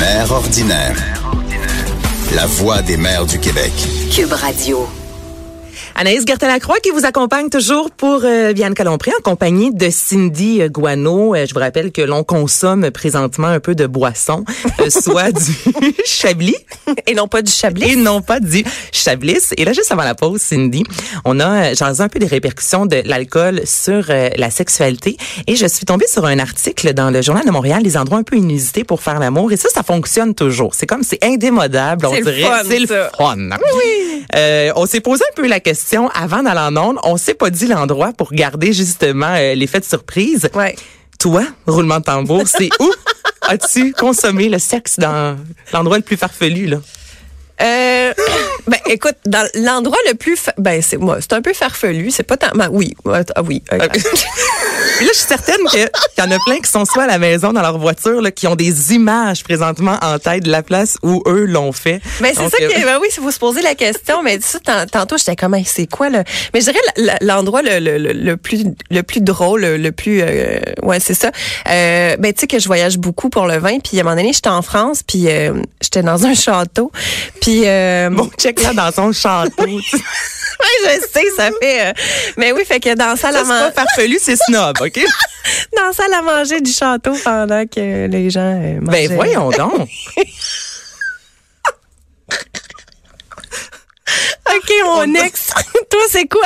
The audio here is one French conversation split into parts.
Mère ordinaire. La voix des mères du Québec. Cube Radio. Anaïs Gertin-Lacroix qui vous accompagne toujours pour euh, Vianne Calompré en compagnie de Cindy euh, Guano. Euh, je vous rappelle que l'on consomme présentement un peu de boisson, euh, soit du Chablis Et non pas du Chablis. et non pas du Chablis. Et là, juste avant la pause, Cindy, on a jasé un peu des répercussions de l'alcool sur euh, la sexualité. Et je suis tombée sur un article dans le Journal de Montréal, les endroits un peu inusités pour faire l'amour. Et ça, ça fonctionne toujours. C'est comme, c'est indémodable. On dirait, c'est le fun. Oui. On s'est posé un peu la question avant d'aller en onde. On s'est pas dit l'endroit pour garder justement euh, l'effet de surprise. Ouais. Toi, roulement de tambour, c'est où as-tu consommé le sexe dans l'endroit le plus farfelu, là? Euh, ben écoute, dans l'endroit le plus, fa- ben c'est moi, c'est un peu farfelu, c'est pas tant, ben, oui, ouais, ah oui. euh, Puis là, je suis certaine qu'il y en a plein qui sont soit à la maison, dans leur voiture, là, qui ont des images présentement en tête de la place où eux l'ont fait. Ben c'est ça euh, que ben oui, il faut se poser la question. Mais ça, tant- tantôt j'étais comme Hey, c'est quoi le Mais je dirais l'endroit le, le, le, le plus le plus drôle, le, plus euh, ouais c'est ça. Euh, ben tu sais que je voyage beaucoup pour le vin. Puis à un moment donné j'étais en France, puis euh, j'étais dans un château. Puis euh, Bon, check là dans son château. ouais, je sais ça fait. euh, mais oui, fait que dans la salle Ça, à c'est manger, pas farfelu, c'est snob, OK? dans la salle à manger du château pendant que les gens euh, mangeaient. Ben voyons donc. Ok, on next. Toi c'est quoi?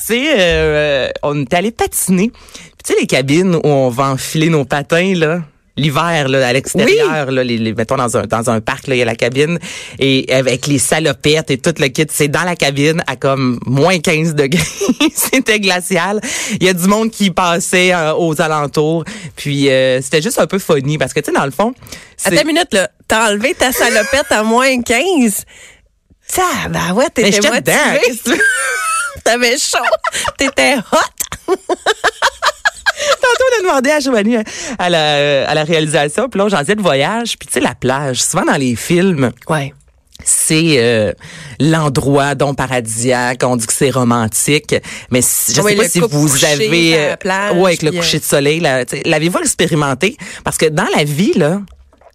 C'est euh, on est allé patiner. Puis tu sais les cabines où on va enfiler nos patins là. L'hiver là à l'extérieur là les, les- mettons dans un dans un parc là il y a la cabine et avec les salopettes et tout le kit c'est dans la cabine à comme moins 15 degrés c'était glacial il y a du monde qui passait euh, aux alentours puis euh, c'était juste un peu funny parce que tu sais dans le fond Attends une minute, là. T'as enlevé ta salopette à moins 15. Ça, ben ouais, t'étais veux? T'avais chaud. T'étais hot. On a demandé à Giovanni euh, à la, à la réalisation, puis là, on jasait de voyage, puis tu sais, la plage, souvent dans les films, Ouais. c'est euh, l'endroit dont paradisiaque, on dit que c'est romantique, mais si- je Oui, sais pas si vous avez... la plage, ouais, avec le puis, euh, coucher de soleil, là, tu sais, l'avez-vous expérimenté? Parce que dans la vie, là,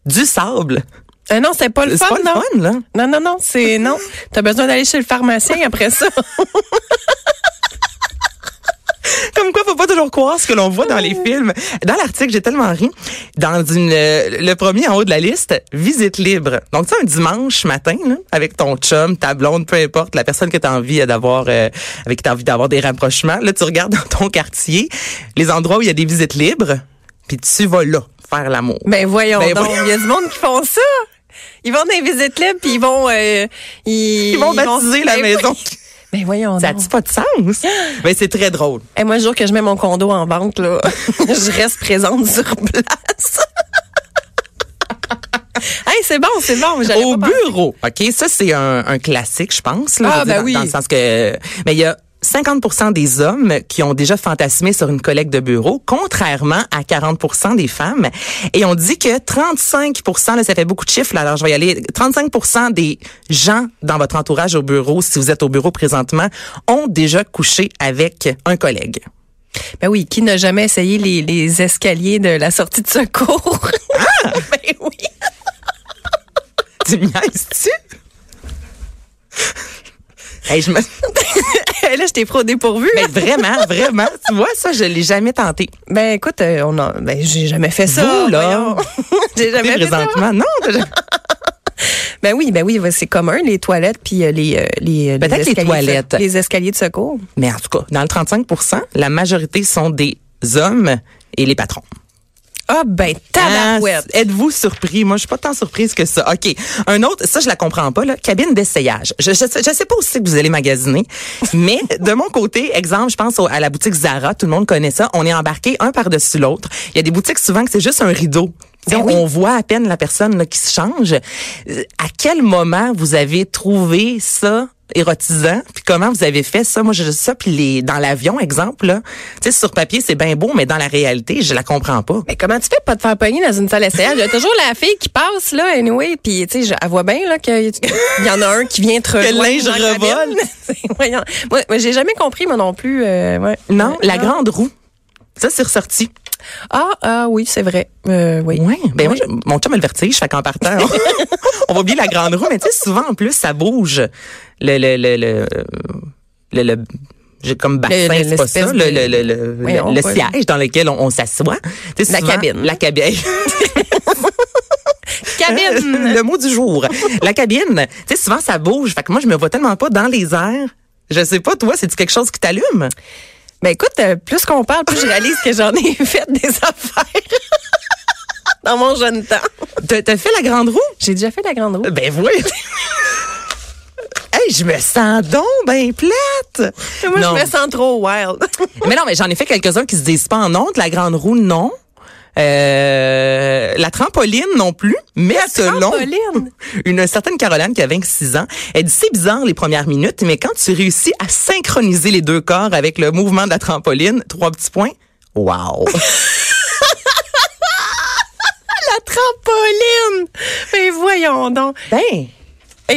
du sable, Euh, non, c'est pas le fun, pas le non? fun, là. Non, non, non, c'est non. T'as besoin d'aller chez le pharmacien après ça. croire ce que l'on voit dans les films. Dans l'article, j'ai tellement ri. Dans une, euh, le premier en haut de la liste, visite libre. Donc, tu sais, un dimanche matin, là, avec ton chum, ta blonde, peu importe, la personne que tu as envie d'avoir, euh, avec qui tu as envie d'avoir des rapprochements, là, tu regardes dans ton quartier les endroits où il y a des visites libres, puis tu vas là faire l'amour. Ben voyons Ben donc. Il y a du monde qui font ça. Ils vont dans les visites libres puis ils vont euh, ils, Ils vont baptiser la Ben, maison. Ben voyons Ça n'a pas de sens? Ben, c'est très drôle. Et moi, le jour que je mets mon condo en vente, là, je reste présente sur place. hey, c'est bon, c'est bon. Au pas bureau, OK, ça c'est un, un classique, je pense. Là, Ah, je veux dire, ben dans, oui. dans le sens que, mais il y a 50% des hommes qui ont déjà fantasmé sur une collègue de bureau, contrairement à 40% des femmes. Et on dit que 35 là, ça fait beaucoup de chiffres, là, alors je vais y aller, 35 des gens dans votre entourage au bureau, si vous êtes au bureau présentement, ont déjà couché avec un collègue. Ben oui, qui n'a jamais essayé les, les escaliers de la sortie de secours? Ah! ben oui. Tu me niaises-tu? Hey, je me... Là, je t'ai pro dépourvu. Mais vraiment, vraiment, tu vois, ça, je l'ai jamais tenté. Ben écoute, euh, on a, ben j'ai jamais fait ça. Vous, là? j'ai jamais fait ça. présentement. Non, t'as jamais- Ben oui, ben oui, c'est commun les toilettes puis euh, les euh, les Peut-être les toilettes. les escaliers de secours. mais en tout cas, dans le 35% la majorité sont des hommes et les patrons. Ah ben tabarouette. Ah, Êtes-vous surpris? Moi, je suis pas tant surprise que ça. OK. Un autre, ça, je la comprends pas, là. Cabine d'essayage. Je, je, sais- je sais pas aussi que vous allez magasiner, mais de mon côté, exemple, je pense au- à la boutique Zara, tout le monde connaît ça. On est embarqué un par-dessus l'autre. Il y a des boutiques souvent que c'est juste un rideau. Ben oui. On voit à peine la personne là, qui se change. Euh, À quel moment vous avez trouvé ça érotisant puis comment vous avez fait ça? Moi je ça puis les dans l'avion exemple là tu sais sur papier c'est bien beau mais dans la réalité je la comprends pas Mais comment tu fais pas te faire pogner dans une salle d'essayage? Il y a toujours la fille qui passe, là, anyway, puis tu sais, je- elle voit bien, là, qu'il y en a un qui vient te Que rejoindre linge dans la revole. Moi, j'ai jamais compris, moi non plus. euh, ouais. Non, Ouais. la grande roue. Ça, c'est ressorti. Ah, ah oui, c'est vrai. Euh, oui. Oui. Ben moi, je- mon chum a le vertige, fait qu'en partant, on va oublier la grande roue, mais tu sais, souvent en plus, ça bouge. Le le le le le, le- j'ai comme bassin, c'est pas ça, le, de- le, le, le, siège dans lequel on, on s'assoit. La souvent, cabine. La cabine. Cabine. le mot du jour. La cabine. Tu sais, souvent, ça bouge. Fait que moi, je me vois tellement pas dans les airs. Je sais pas, toi, c'est-tu quelque chose qui t'allume? Ben écoute, euh, plus qu'on parle, plus je réalise que j'en ai fait des affaires dans mon jeune temps. T'as fait la grande roue? J'ai déjà fait la grande roue. Ben oui. Hey, je me sens donc ben plate. Moi, Non. je me sens trop wild. Mais non, mais j'en ai fait quelques-uns qui se disent pas en honte. La grande roue, non. Euh, la trampoline non plus, mais selon trampoline? une certaine Caroline qui a 26 ans, elle dit c'est bizarre les premières minutes, mais quand tu réussis à synchroniser les deux corps avec le mouvement de la trampoline, trois petits points, wow. La trampoline! Mais voyons donc. ben, Écoute,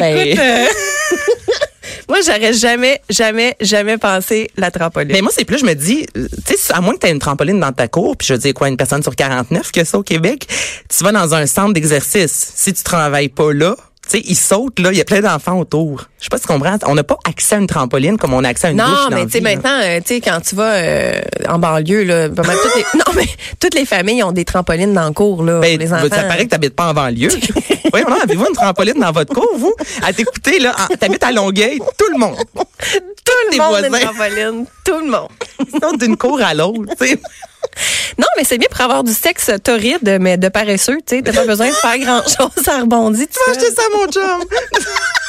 Ben. euh, moi, j'aurais jamais, jamais, jamais pensé la trampoline. Mais moi, c'est plus, je me dis, euh, tu sais, à moins que tu aies une trampoline dans ta cour, puis je veux dire quoi, une personne sur 49 que ça au Québec, tu vas dans un centre d'exercice. Si tu travailles pas là, tu sais, ils sautent là, il y a plein d'enfants autour. Je sais pas si tu comprends. On n'a pas accès à une trampoline comme on a accès à une douche non, dans mais tu sais, maintenant, euh, tu sais, quand tu vas euh, en banlieue, là, pas mal toutes les, non, mais toutes les familles ont des trampolines dans le cours, là, Ben, les enfants. ça paraît que t'habites pas en banlieue. oui, non, avez-vous une trampoline dans votre cour, vous? À t'écouter, là, t'habites à Longueuil, tout le monde. tout tes le monde a voisins. une trampoline. Tout le monde. Ils sont d'une cour à l'autre, tu sais. Non, mais c'est bien pour avoir du sexe torride, mais de paresseux, tu sais. T'as pas besoin de faire grand-chose, ça rebondit. tout Va seul. acheter ça, mon chum.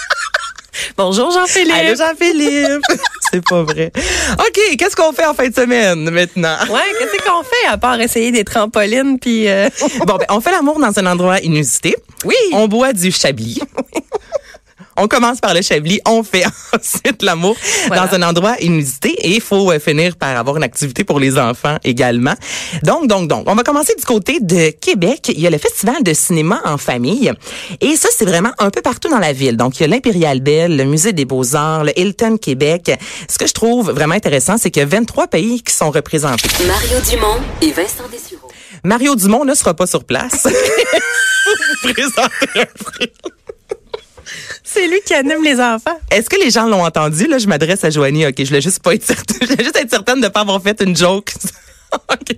Bonjour, Jean-Philippe. Allô, Jean-Philippe. C'est pas vrai. OK, qu'est-ce qu'on fait en fin de semaine, maintenant? Ouais, qu'est-ce qu'on fait à part essayer des trampolines puis euh, Bon, ben, on fait l'amour dans un endroit inusité. Oui. On boit du chablis. On commence par le chablis, on fait ensuite l'amour Voilà. dans un endroit inusité et il faut euh, finir par avoir une activité pour les enfants également. Donc, donc, donc, on va commencer du côté de Québec. Il y a le Festival de cinéma en famille et ça, c'est vraiment un peu partout dans la ville. Donc, il y a l'Impérial Belle, le Musée des Beaux-Arts, le Hilton Québec. Ce que je trouve vraiment intéressant, c'est qu'il y a 23 pays qui sont représentés. Mario Dumont et Vincent Dessureau. Mario Dumont ne sera pas sur place. Vous présenter un prix. C'est lui qui anime les enfants. Est-ce que les gens l'ont entendu? Là, je m'adresse à Joanie. OK, je voulais juste pas être certaine. Je voulais juste être certaine de ne pas avoir fait une joke. OK.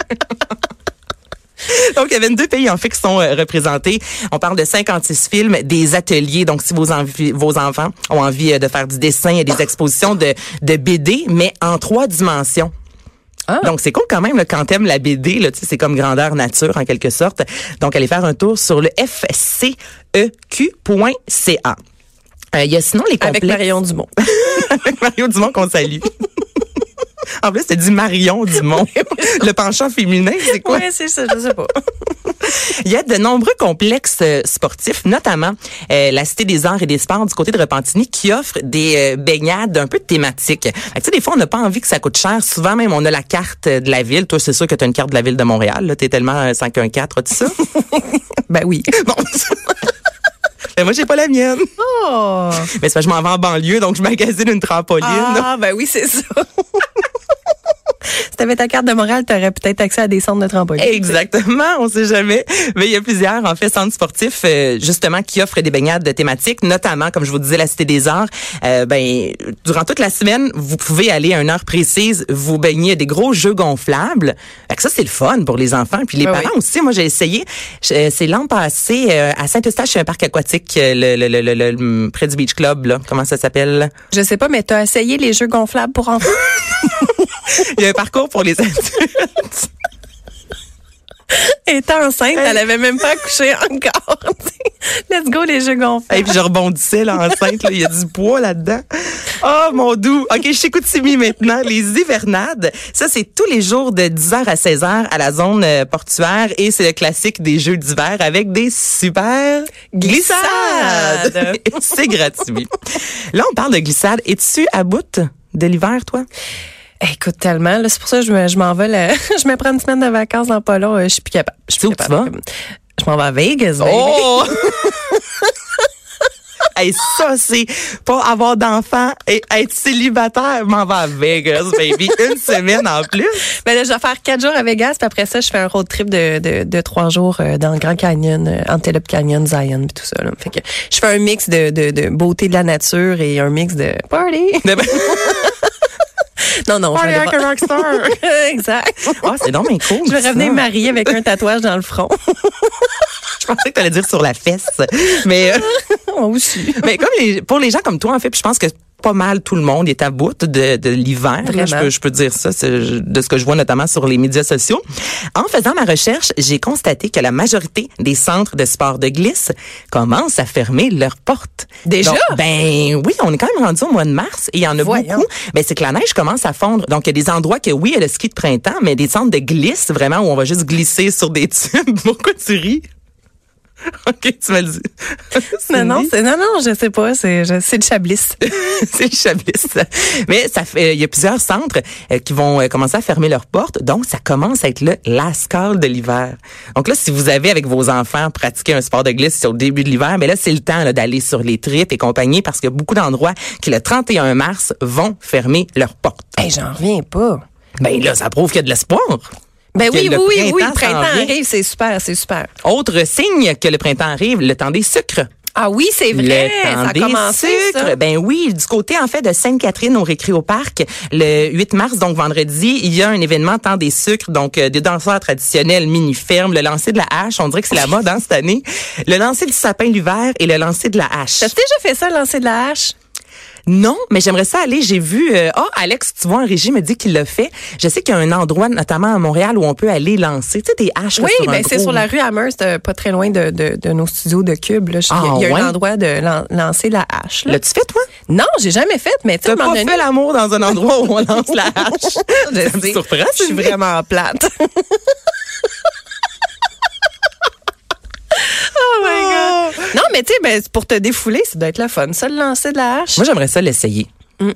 Donc, il y a 22 pays en fait qui sont euh, représentés. On parle de 56 films, des ateliers. Donc, si vos, envi- vos enfants ont envie euh, de faire du dessin, il y a des expositions de, de BD, mais en trois dimensions. Ah. Donc, c'est cool quand même là, quand t'aimes la BD. Là, c'est comme grandeur nature en quelque sorte. Donc, allez faire un tour sur le fceq.ca. Euh, Il y a sinon les complexes. Avec Marion Dumont. Avec Mario Dumont qu'on salue. en plus, c'est du Marion Dumont. le penchant féminin, c'est quoi? Ouais, c'est ça, je sais pas. Il y a de nombreux complexes euh, sportifs, notamment euh, la Cité des Arts et des Sports du côté de Repentigny, qui offre des euh, baignades un peu thématiques. Tu sais, des fois, on n'a pas envie que ça coûte cher. Souvent, même, on a la carte de la ville. Toi, c'est sûr que tu as une carte de la ville de Montréal. Tu es tellement euh, 514, tout ça? Ben oui. bon. Ben, moi, j'ai pas la mienne. Oh. Mais c'est je m'en vais en banlieue, donc je magasine une trampoline. Ah, ben oui, c'est ça. si t'avais ta carte de morale, t'aurais peut-être accès à des centres de trampoline. Exactement, on sait jamais. Mais il y a plusieurs, en fait, centres sportifs, euh, justement, qui offrent des baignades de thématiques, notamment, comme je vous disais, la Cité des Arts. Euh, ben, durant toute la semaine, vous pouvez aller à une heure précise, vous baigner à des gros jeux gonflables. Fait que ça, c'est le fun pour les enfants. Puis les Ben parents oui. aussi. Moi, j'ai essayé. Euh, C'est l'an passé, euh, à Saint-Eustache, chez un parc aquatique, euh, le, le, le, le- le- le- près du Beach Club, là. Comment ça s'appelle? Je sais pas, mais t'as essayé les jeux gonflables pour enfants? Il y a un parcours pour les adultes. Elle était enceinte, elle avait même pas accouché encore. Let's go, les jeux Et gonflables. puis je rebondissais là enceinte, il y a du poids là-dedans. Oh mon doux. OK, je t'écoute Simi maintenant. Les hivernades, ça c'est tous les jours de 10h à 16h à la zone euh, portuaire et c'est le classique des jeux d'hiver avec des super glissades. Glissades. c'est gratuit. Là, on parle de glissade. Es-tu à bout de l'hiver, toi? Écoute, tellement. là, C'est pour ça que je me- je m'en vais. là. je me prends une semaine de vacances dans pas long. euh, Je suis plus capable. Je suis où tu capable. Je m'en vais à Vegas. baby. Oh! Hey, ça, c'est pas avoir d'enfants et être célibataire. M'en va à Vegas, baby. Une semaine en plus. Ben là, je vais faire quatre jours à Vegas, puis après ça, je fais un road trip de, de, de trois jours euh, dans le Grand Canyon, euh, Antelope Canyon, Zion, puis tout ça. Là. Fait que je fais un mix de, de, de beauté de la nature et un mix de party. Non, non, Party je like a rockstar. exact. Ah, c'est donc bien cool. Je vais revenir mariée avec un tatouage dans le front. Je pensais que tu allais dire sur la fesse. Mais, euh, Moi aussi. mais comme les, pour les gens comme toi, en fait, puis je pense que pas mal tout le monde est à bout de, de l'hiver. Je peux, je peux dire ça, c'est de ce que je vois notamment sur les médias sociaux. En faisant ma recherche, j'ai constaté que la majorité des centres de sport de glisse commencent à fermer leurs portes. Déjà? Donc, ben oui, on est quand même rendu au mois de mars et il y en a Voyons. beaucoup. Ben c'est que la neige commence à fondre. Donc il y a des endroits que oui, il y a le ski de printemps, mais des centres de glisse vraiment où on va juste glisser sur des tubes. Pourquoi tu ris? OK, tu m'as dit. Non, non, c'est, non, non, je sais pas, c'est, c'est le chablis. c'est le Chablis. Mais ça fait, il y a plusieurs centres euh, qui vont euh, commencer à fermer leurs portes. Donc, ça commence à être le lascar de l'hiver. Donc là, si vous avez avec vos enfants pratiqué un sport de glisse au début de l'hiver, mais là, c'est le temps là, d'aller sur les tripes et compagnie parce qu'il y a beaucoup d'endroits qui, le 31 mars, vont fermer leurs portes. Hey, j'en reviens pas. Ben là, ça prouve qu'il y a de l'espoir. Ben oui, le oui, oui, oui, le printemps arrive, c'est super, c'est super. Autre signe que le printemps arrive, le temps des sucres. Ah oui, c'est vrai, Le temps ça a des commencé, sucres. ça. Ben oui, du côté en fait de Sainte-Catherine au Récréo-Parc, le 8 mars, donc vendredi, il y a un événement temps des sucres, donc euh, des danseurs traditionnels mini-fermes, le lancer de la hache, on dirait que c'est la mode hein, cette année, le lancer du sapin l'hiver et le lancer de la hache. T'as déjà fait ça, lancer de la hache? Non, mais j'aimerais ça aller. J'ai vu. euh, oh, Alex, tu vois, un régime me dit qu'il l'a fait. Je sais qu'il y a un endroit, notamment à Montréal, où on peut aller lancer, tu sais, des haches. Oui, un ben c'est sur la rue Amherst, euh, pas très loin de, de, de nos studios de Cube. là. Je- Ah, il y a, ouais? un endroit de lan- lancer la hache. là. L'as-tu fait, toi? Non, j'ai jamais fait, mais tu moment pas donné, fait l'amour dans un endroit où on lance la hache? je sais, je suis vraiment plate. Non, mais tu sais, ben, pour te défouler, ça doit être le fun, ça, de lancer de la hache. Moi, j'aimerais ça l'essayer.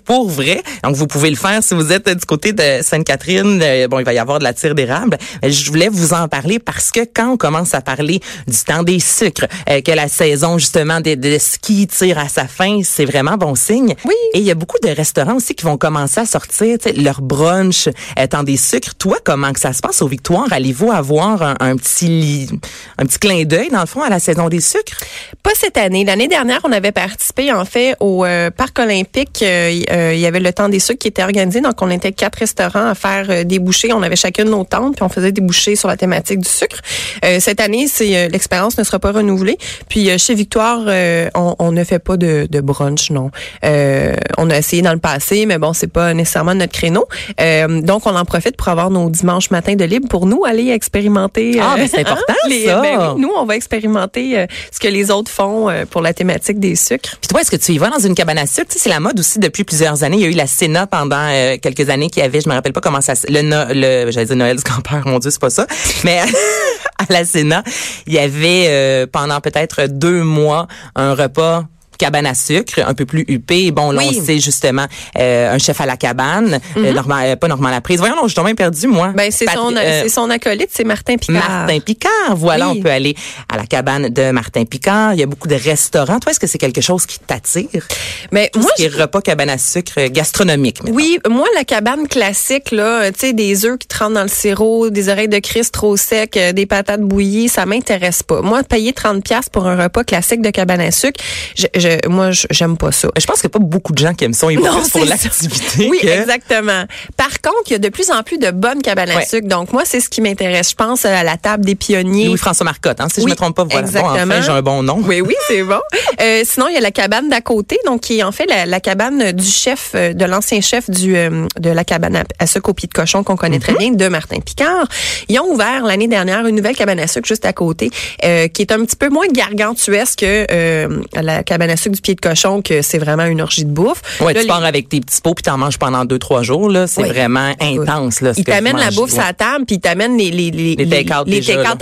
Pour vrai. Donc, vous pouvez le faire si vous êtes euh, du côté de Sainte-Catherine. Euh, bon, il va y avoir de la tire d'érable. Mais Je voulais vous en parler parce que quand on commence à parler du temps des sucres, euh, que la saison, justement, des, des skis tire à sa fin, c'est vraiment bon signe. Oui. Et il y a beaucoup de restaurants aussi qui vont commencer à sortir leur brunch euh, temps des sucres. Toi, comment que ça se passe aux Victoires? Allez-vous avoir un, un petit un petit clin d'œil, dans le fond, à la saison des sucres? Pas cette année. L'année dernière, on avait participé en fait au euh, parc olympique. Euh, euh, il y avait le temps des sucres qui était organisé. Donc, on était quatre restaurants à faire euh, des bouchées. On avait chacune nos tentes, puis on faisait des bouchées sur la thématique du sucre. Euh, cette année, c'est l'expérience ne sera pas renouvelée. Puis chez Victoire, euh, on, on ne fait pas de, de brunch, non. Euh, on a essayé dans le passé, mais bon, c'est pas nécessairement notre créneau. Euh, donc, on en profite pour avoir nos dimanches matins de libre pour nous aller expérimenter. Ah, mais c'est important, les- ça. ben oui, nous, on va expérimenter ce que les autres font pour la thématique des sucres. Puis toi, est-ce que tu y vas dans une cabane à sucre? Tu sais, c'est la mode aussi depuis plusieurs années. Il y a eu la Sénat pendant euh, quelques années qui avait, je me rappelle pas comment ça, le, no- le j'allais dire Noël du grand-père, mon Dieu, c'est pas ça. Mais à la Sénat, il y avait euh, pendant peut-être deux mois un repas cabane à sucre, un peu plus huppé. Bon, là, Oui. on sait justement euh, un chef à la cabane, euh, Normand- euh, pas Normand Laprise. Voyons, non, je suis même perdu, moi. Ben, c'est son, c'est son acolyte, c'est Martin Picard. Martin Picard. Voilà, Oui. on peut aller à la cabane de Martin Picard. Il y a beaucoup de restaurants. Toi, est-ce que c'est quelque chose qui t'attire? Mais Tout moi, ce qui est repas cabane à sucre gastronomique. Oui, moi, la cabane classique, là, tu sais, des œufs qui trempent dans le sirop, des oreilles de Christ trop secs, des patates bouillies, ça m'intéresse pas. Moi, payer 30 pièces pour un repas classique de cabane à sucre, je, je- moi, je- j'aime pas ça. Je pense qu'il n'y a pas beaucoup de gens qui aiment ça. Ils vont Non, plus pour l'activité. Oui, que- exactement. Par contre, il y a de plus en plus de bonnes cabanes à sucre. Donc, moi, c'est ce qui m'intéresse. Je pense à la table des pionniers. Louis-François Marcotte, hein, si je Oui, me trompe pas. Voilà. Bon, exactement. enfin, j'ai un bon nom. Oui, oui, c'est bon. Euh, sinon, il y a la cabane d'à côté, donc qui est en fait la, la cabane du chef, euh, de l'ancien chef du euh, de la cabane à, à sucre au pied de cochon qu'on connaît Mhm. très bien, de Martin Picard. Ils ont ouvert l'année dernière une nouvelle cabane à sucre juste à côté, euh, qui est un petit peu moins gargantuesque que la cabane à sucre du pied de cochon, que c'est vraiment une orgie de bouffe. Ouais, Là, tu les- pars avec tes petits pots puis t'en manges pendant deux, trois jours. Là, c'est vraiment intense. Là, ce Ils t'amènent la bouffe Ouais. sur la table, puis ils t'amènent les les les, Les déjà,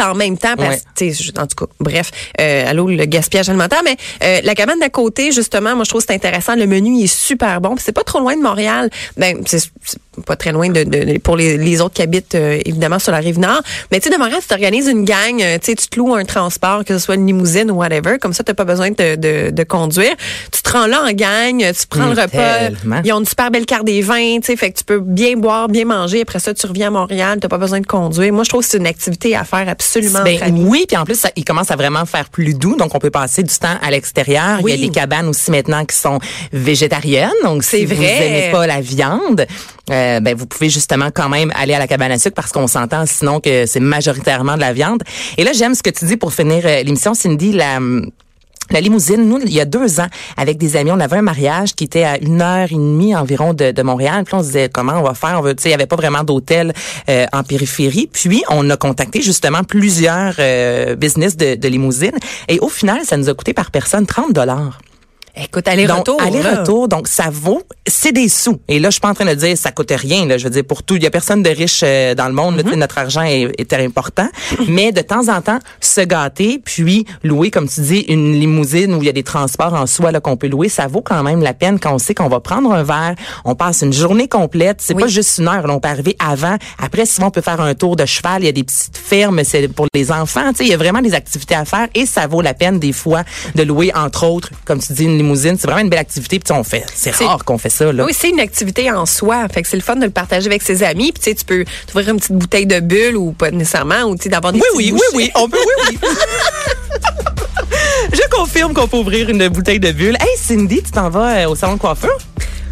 en même temps parce Ouais. que tu sais je- en tout cas bref euh, allô le gaspillage alimentaire mais euh, la cabane d'à côté justement moi je trouve que c'est intéressant le menu est super bon c'est pas trop loin de Montréal ben c'est pas très loin de, de- pour les, les autres qui habitent euh, évidemment sur la rive nord mais tu sais de Montréal tu t'organises une gang tu sais tu te loues un transport que ce soit une limousine ou whatever comme ça t'as pas besoin de, de, de conduire conduire. Tu te rends là en gang, tu prends le repas. tellement. Ils ont une super belle carte des vins, tu sais, fait que tu peux bien boire, bien manger. Après ça, tu reviens à Montréal, t'as pas besoin de conduire. Moi, je trouve que c'est une activité à faire absolument. Ben oui, puis en plus, ça, il commence à vraiment faire plus doux, donc on peut passer du temps à l'extérieur. Oui. Il y a des cabanes aussi maintenant qui sont végétariennes, donc C'est si vous vrai. aimez pas la viande, euh, ben vous pouvez justement quand même aller à la cabane à sucre parce qu'on s'entend sinon que c'est majoritairement de la viande. Et là, j'aime ce que tu dis pour finir euh, l'émission, Cindy, la la limousine, nous, il y a deux ans, avec des amis, on avait un mariage qui était à une heure et demie environ de, Montréal. Puis on se disait comment on va faire? On veut, il y avait pas vraiment d'hôtel euh, en périphérie. Puis on a contacté justement plusieurs euh, business de, de limousine. Et au final, ça nous a coûté par personne 30 dollars. Écoute, aller-retour. Aller-retour, donc ça vaut, c'est des sous. Et là, je suis pas en train de dire ça coûte rien. Là, je veux dire pour tout, il y a personne de riche euh, dans le monde. tu sais, notre argent est, est important, mais de temps en temps, se gâter, puis louer, comme tu dis, une limousine où il y a des transports en soi là qu'on peut louer, ça vaut quand même la peine quand on sait qu'on va prendre un verre, on passe une journée complète. C'est Oui. pas juste une heure. là, on peut arriver avant. Après, souvent, on peut faire un tour de cheval. Il y a des petites fermes, c'est pour les enfants. Tu sais, il y a vraiment des activités à faire et ça vaut la peine des fois de louer, entre autres, comme tu dis, une limousine. C'est vraiment une belle activité. Puis on fait, c'est rare qu'on fait ça là. Oui, c'est une activité en soi. Fait que c'est le fun de le partager avec ses amis. Puis tu peux t'ouvrir une petite bouteille de bulle ou pas nécessairement, ou d'avoir des Oui, oui, oui, bouchées. oui, on peut, oui, oui. Je confirme qu'on peut ouvrir une bouteille de bulle. Hey, Cindy, tu t'en vas euh, au salon de coiffure?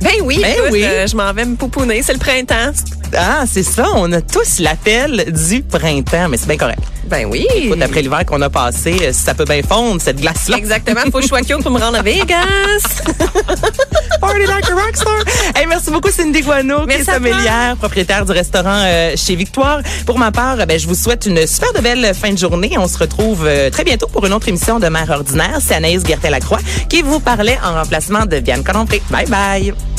Ben oui, Ben écoute, oui. euh, je m'en vais me pouponner. C'est le printemps. Ah, c'est ça, on a tous l'appel du printemps, mais c'est bien correct. Ben oui. Écoute, après l'hiver qu'on a passé, euh, ça peut bien fondre, cette glace-là. Exactement. Faut que je sois cute pour me rendre à Vegas. Party like a rockstar. Hey, merci beaucoup, Cindy Guano, qui est sommelière, propriétaire du restaurant euh, chez Victoire. Pour ma part, ben, je vous souhaite une super de belle fin de journée. On se retrouve euh, très bientôt pour une autre émission de Mère ordinaire. C'est Anaïs Gertin-Lacroix qui vous parlait en remplacement de Diane Colompré. Bye bye.